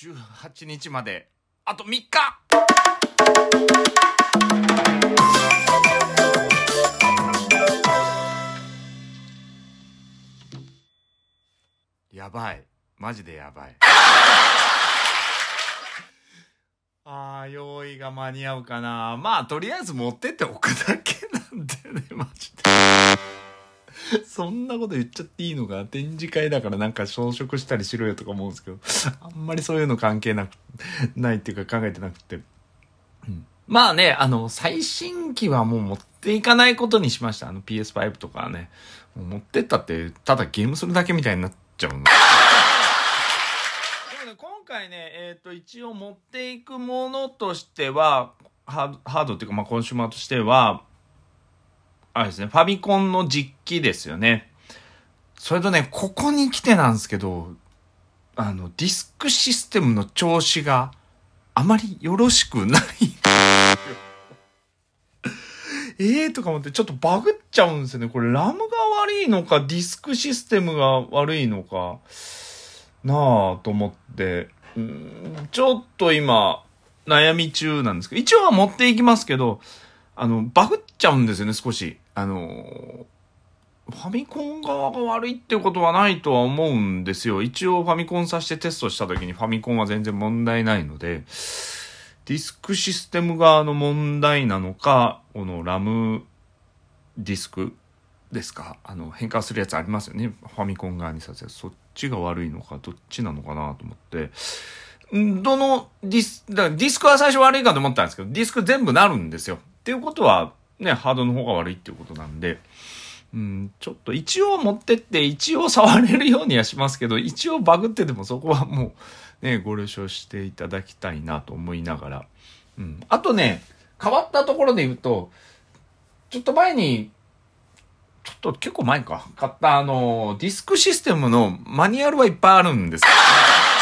18日まで、あと3日やばい。マジでやばい。ああ、用意が間に合うかな。まあ、とりあえず持ってっておくだけなんでね、マジで。そんなこと言っちゃっていいのか展示会だからなんか装飾したりしろよとか思うんですけど、あんまりそういうの関係なく、ないっていうか考えてなくて。うん、まあね、あの、最新機はもう持っていかないことにしました。あの PS5 とかはね。もう持ってったって、ただゲームするだけみたいになっちゃうの。今回ね、えっ、ー、と、一応持っていくものとしては、ハードっていうか、まあ、コンシューマーとしては、あれですね、ファミコンの実機ですよね。それとね、ここに来てなんですけど、あの、ディスクシステムの調子があまりよろしくない ええとか思ってちょっとバグっちゃうんですよね。これラムが悪いのか、ディスクシステムが悪いのか、なぁと思って、んちょっと今、悩み中なんですけど、一応は持っていきますけど、あの、バグっちゃうんですよね、少し。あの、ファミコン側が悪いっていうことはないとは思うんですよ。一応ファミコンさしてテストした時にファミコンは全然問題ないので、ディスクシステム側の問題なのか、このラムディスクですか？あの、変換するやつありますよね。ファミコン側にさせる。そっちが悪いのか、どっちなのかなと思って。どのディス、だからディスクは最初悪いかと思ったんですけど、ディスク全部なるんですよ。っていうことは、ね、ハードの方が悪いっていうことなんで、うん、ちょっと一応持ってって一応触れるようにはしますけど、一応バグっててもそこはもうね、ご了承していただきたいなと思いながら。うん。あとね、変わったところで言うと、ちょっと前に、ちょっと結構前か、買ったあの、ディスクシステムのマニュアルはいっぱいあるんです前も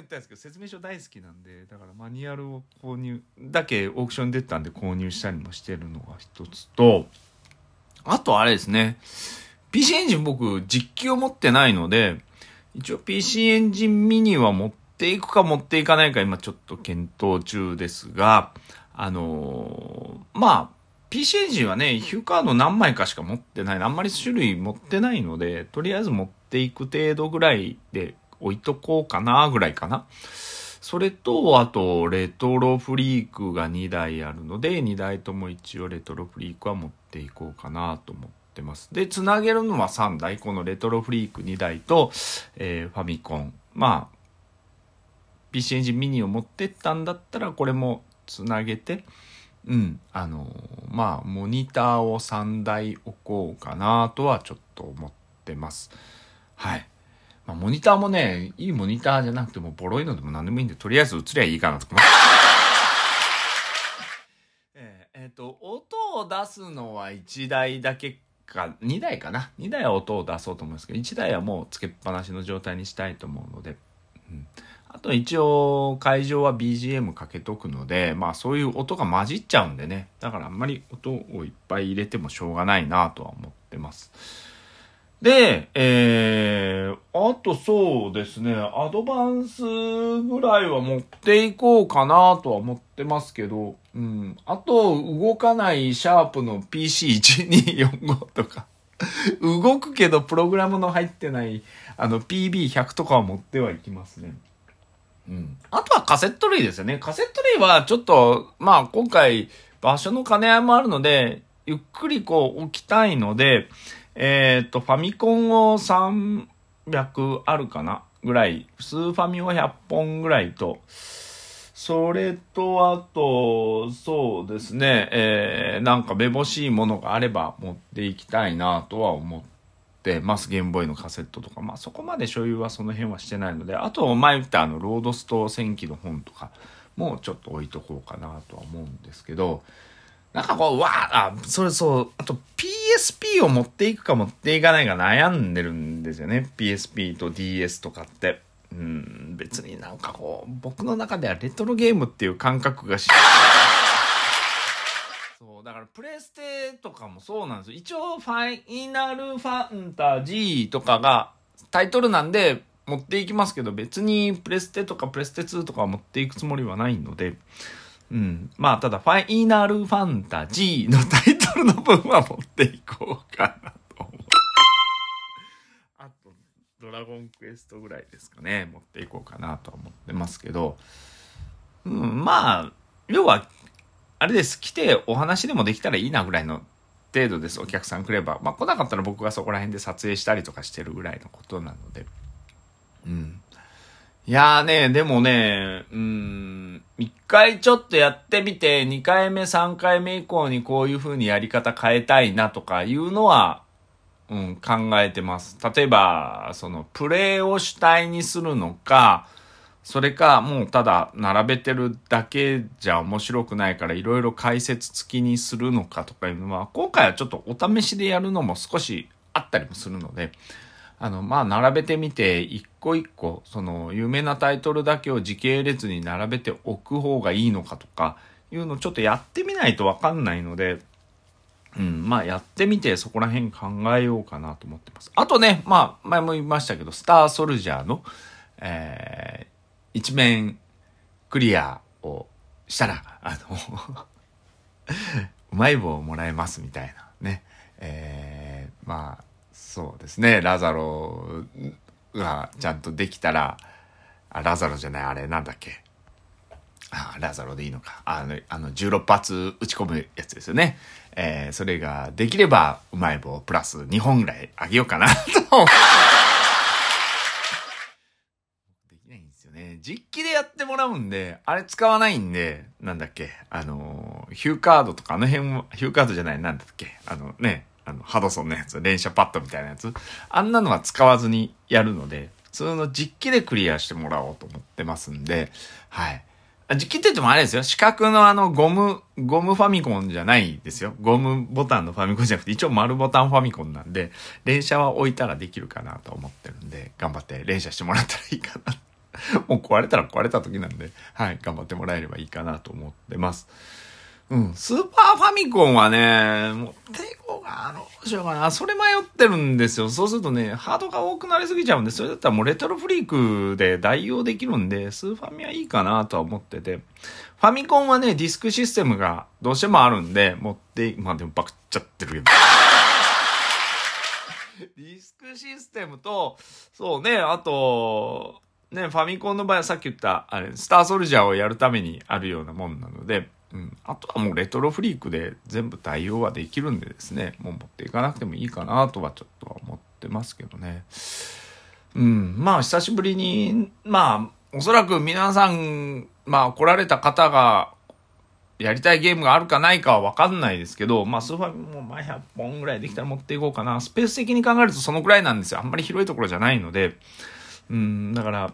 言ったんですけど、説明書大好きなんで、だからマニュアルを購入、だけオークション出たんで購入したりもしてるのが一つと、あとあれですね、PC エンジン僕実機を持ってないので、一応 PC エンジンミニは持っていくか持っていかないか今ちょっと検討中ですが、あのー、まあ、PC エンジンはね、ヒューカード何枚かしか持ってない。あんまり種類持ってないので、とりあえず持っていく程度ぐらいで置いとこうかな、ぐらいかな。それと、あと、レトロフリークが2台あるので、2台とも一応レトロフリークは持っていこうかなと思ってます。で、つなげるのは3台。このレトロフリーク2台と、えー、ファミコン。まあ、PC エンジンミニを持ってったんだったら、これもつなげて、うん、あのまあ、モニターを3台置こうかなとはちょっと思ってます。はい。まあ、モニターもね、いいモニターじゃなくても、ボロいのでも何でもいいんで、とりあえず映りゃいいかなとか。えっ、ー、えー、と、音を出すのは1台だけか、2台かな？2台は音を出そうと思うんですけど、1台はもうつけっぱなしの状態にしたいと思うので、うん。あと一応会場は BGM かけとくので、まあそういう音が混じっちゃうんでね。だからあんまり音をいっぱい入れてもしょうがないなとは思ってます。で、えー、あとそうですね、アドバンスぐらいは持っていこうかなとは思ってますけど、うん。あと、動かないシャープの PC1245 とか、動くけどプログラムの入ってないあの PB100 とかは持ってはいきますね。うん。あとはカセット類ですよね。カセット類はちょっと、まあ今回場所の兼ね合いもあるので、ゆっくりこう置きたいので、えっ、ー、と、ファミコンを3 300あるかなぐらい、スーファミを100本ぐらいと、それと、あと、そうですね、えー、なんかめぼしいものがあれば持っていきたいなとは思ってます。ゲームボーイのカセットとか。まあそこまで所有はその辺はしてないので、あと前言ったあの、ロードスト戦記の本とかもちょっと置いとこうかなとは思うんですけど、なんかこう、わあ、それそう、あと PSP を持っていくか持っていかないか悩んでるんですよね。PSP と DS とかって。うん、別になんかこう、僕の中ではレトロゲームっていう感覚がし、そう、だからプレステとかもそうなんですよ。一応、ファイナルファンタジーとかがタイトルなんで、持っていきますけど、別にプレステとかプレステ2とか持っていくつもりはないので、うん。まあ、ただ、ファイナルファンタジーのタイトルの分は持っていこうかなと思う。あと、ドラゴンクエストぐらいですかね。持っていこうかなと思ってますけど、うん、まあ、要は、あれです。来てお話でもできたらいいなぐらいの程度です。お客さん来れば。まあ来なかったら僕がそこら辺で撮影したりとかしてるぐらいのことなので。うん。いやーね、でもね、うん、一回ちょっとやってみて、二回目、三回目以降にこういう風にやり方変えたいなとかいうのは、うん、考えてます。例えば、その、プレイを主体にするのか、それかもうただ並べてるだけじゃ面白くないからいろいろ解説付きにするのかとかいうのは今回はちょっとお試しでやるのも少しあったりもするのであのまあ並べてみて一個一個その有名なタイトルだけを時系列に並べておく方がいいのかとかいうのをちょっとやってみないとわかんないのでうん、まあやってみてそこら辺考えようかなと思ってます。あとね、まあ前も言いましたけど、スターソルジャーの、えー、一面クリアをしたら、あの うまい棒をもらえますみたいなね。えー、まあ、そうですね。ラザロがちゃんとできたら、あ、ラザロじゃない、あれなんだっけ？あ、ラザロでいいのか。あの、あの、16発打ち込むやつですよね。えー、それができれば、うまい棒プラス2本ぐらいあげようかなとできないんですよね実機でやってもらうんで、あれ使わないんで、なんだっけ、あの、ヒューカードとかあの辺も、ヒューカードじゃない、なんだっけ、あのね、あの、ハドソンのやつ、連射パッドみたいなやつ、あんなのは使わずにやるので、普通の実機でクリアしてもらおうと思ってますんで、はい。実機って言ってもあれですよ。四角のあのゴム、ゴムファミコンじゃないですよ。ゴムボタンのファミコンじゃなくて、一応丸ボタンファミコンなんで、連射は置いたらできるかなと思ってるんで、頑張って連射してもらったらいいかな もう壊れたら壊れた時なんで、はい、頑張ってもらえればいいかなと思ってます。うん、スーパーファミコンはね、もう、抵抗が、どうしようかな。それ迷ってるんですよ。そうするとね、ハードが多くなりすぎちゃうんで、それだったらもうレトロフリークで代用できるんで、スーファミはいいかなとは思ってて。ファミコンはね、ディスクシステムがどうしてもあるんで、持って、まあでもバクっちゃってるけど。ディスクシステムと、そうね、あと、ね、ファミコンの場合はさっき言った、あれ、スターソルジャーをやるためにあるようなもんなので、うん。あとはもうレトロフリークで全部対応はできるんでですね、もう持っていかなくてもいいかなとはちょっとは思ってますけどね。うん。まあ、久しぶりに、まあ、おそらく皆さん、まあ、来られた方が、やりたいゲームがあるかないかはわかんないですけど、まあ、スーファミも前100本ぐらいできたら持っていこうかな。スペース的に考えるとそのくらいなんですよ。あんまり広いところじゃないので、うん、だから、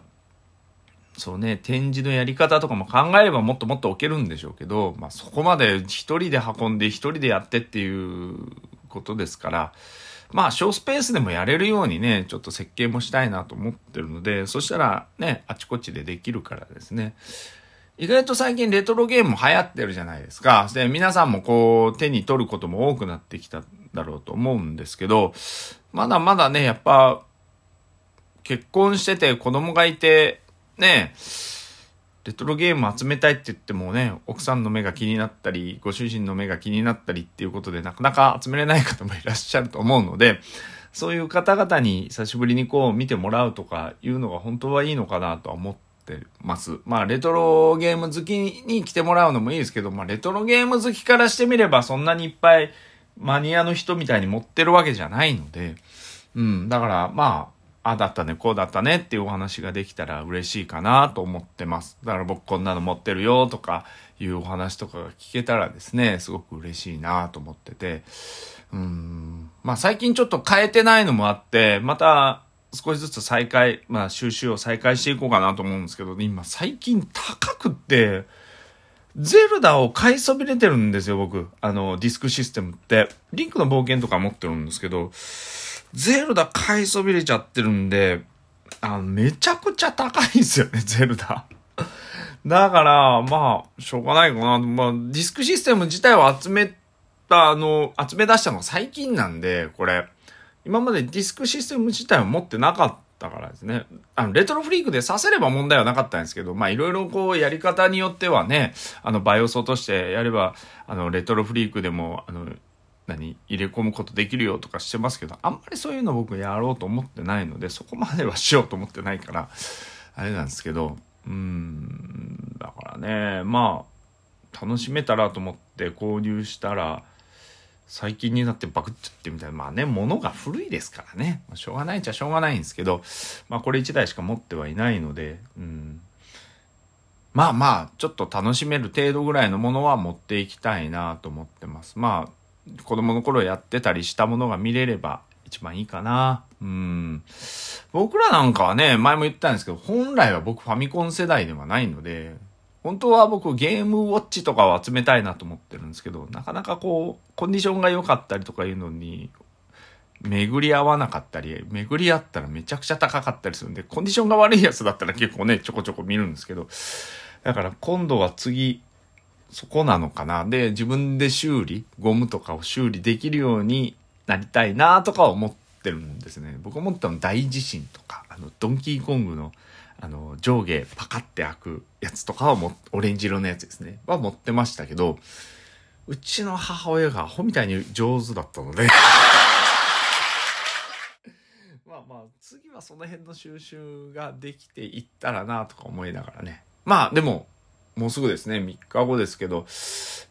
そうね、展示のやり方とかも考えればもっともっと置けるんでしょうけど、まあそこまで一人で運んで一人でやってっていうことですから、まあ小スペースでもやれるようにね、ちょっと設計もしたいなと思ってるので、そしたらね、あちこちでできるからですね。意外と最近レトロゲーム流行ってるじゃないですか。で、皆さんもこう手に取ることも多くなってきただろうと思うんですけど、まだまだね、やっぱ結婚してて子供がいて、ねレトロゲーム集めたいって言ってもね、奥さんの目が気になったり、ご主人の目が気になったりっていうことでなかなか集めれない方もいらっしゃると思うので、そういう方々に久しぶりにこう見てもらうとかいうのが本当はいいのかなとは思ってます。まあレトロゲーム好きに来てもらうのもいいですけど、まあレトロゲーム好きからしてみればそんなにいっぱいマニアの人みたいに持ってるわけじゃないので、うん、だからまあ、ああだったね、こうだったねっていうお話ができたら嬉しいかなと思ってます。だから僕こんなの持ってるよとかいうお話とかが聞けたらですね、すごく嬉しいなと思ってて。うん。まあ最近ちょっと変えてないのもあって、また少しずつ再開、まあ収集を再開していこうかなと思うんですけど、今最近高くって、ゼルダを買いそびれてるんですよ、僕。あの、ディスクシステムって。リンクの冒険とか持ってるんですけど、ゼルダ買いそびれちゃってるんで、あめちゃくちゃ高いんですよね、ゼルダ。だから、まあ、しょうがないかな。まあ、ディスクシステム自体を集めた、あの、集め出したのが最近なんで、これ。今までディスクシステム自体を持ってなかったからですね。あの、レトロフリークでさせれば問題はなかったんですけど、まあ、いろいろこう、やり方によってはね、あの、バイオス落としてやれば、あの、レトロフリークでも、あの、何入れ込むことできるよとかしてますけど、あんまりそういうの僕やろうと思ってないので、そこまではしようと思ってないから、あれなんですけど、うん、だからね、まあ、楽しめたらと思って購入したら、最近になってバクっちゃってみたいな。まあね、物が古いですからね。しょうがないっちゃしょうがないんですけど、まあこれ1台しか持ってはいないので、うん。まあまあ、ちょっと楽しめる程度ぐらいのものは持っていきたいなと思ってます。まあ、子供の頃やってたりしたものが見れれば一番いいかな。うん。僕らなんかはね、前も言ったんですけど、本来は僕ファミコン世代ではないので、本当は僕ゲームウォッチとかを集めたいなと思ってるんですけど、なかなかこう、コンディションが良かったりとかいうのに、巡り合わなかったり、巡り合ったらめちゃくちゃ高かったりするんで、コンディションが悪いやつだったら結構ね、ちょこちょこ見るんですけど、だから今度は次、そこなのかな。で、自分で修理、ゴムとかを修理できるようになりたいなとか思ってるんですね。僕思ったの大地震とか、あの、ドンキーコングのあの、上下パカって開くやつとかはも、オレンジ色のやつですね。は持ってましたけど、うちの母親がアホみたいに上手だったので まあまあ、次はその辺の収集ができていったらなとか思いながらね。まあでも、もうすぐですね、3日後ですけど、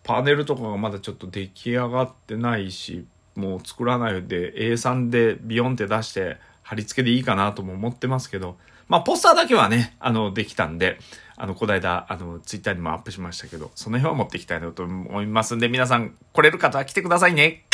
パネルとかがまだちょっと出来上がってないし、もう作らないで A3 でビヨンって出して貼り付けでいいかなとも思ってますけど、まあ、ポスターだけはね、あの、できたんで、あの、こないだ、あの、ツイッターにもアップしましたけど、その辺は持っていきたいなと思いますんで、皆さん、来れる方は来てくださいね。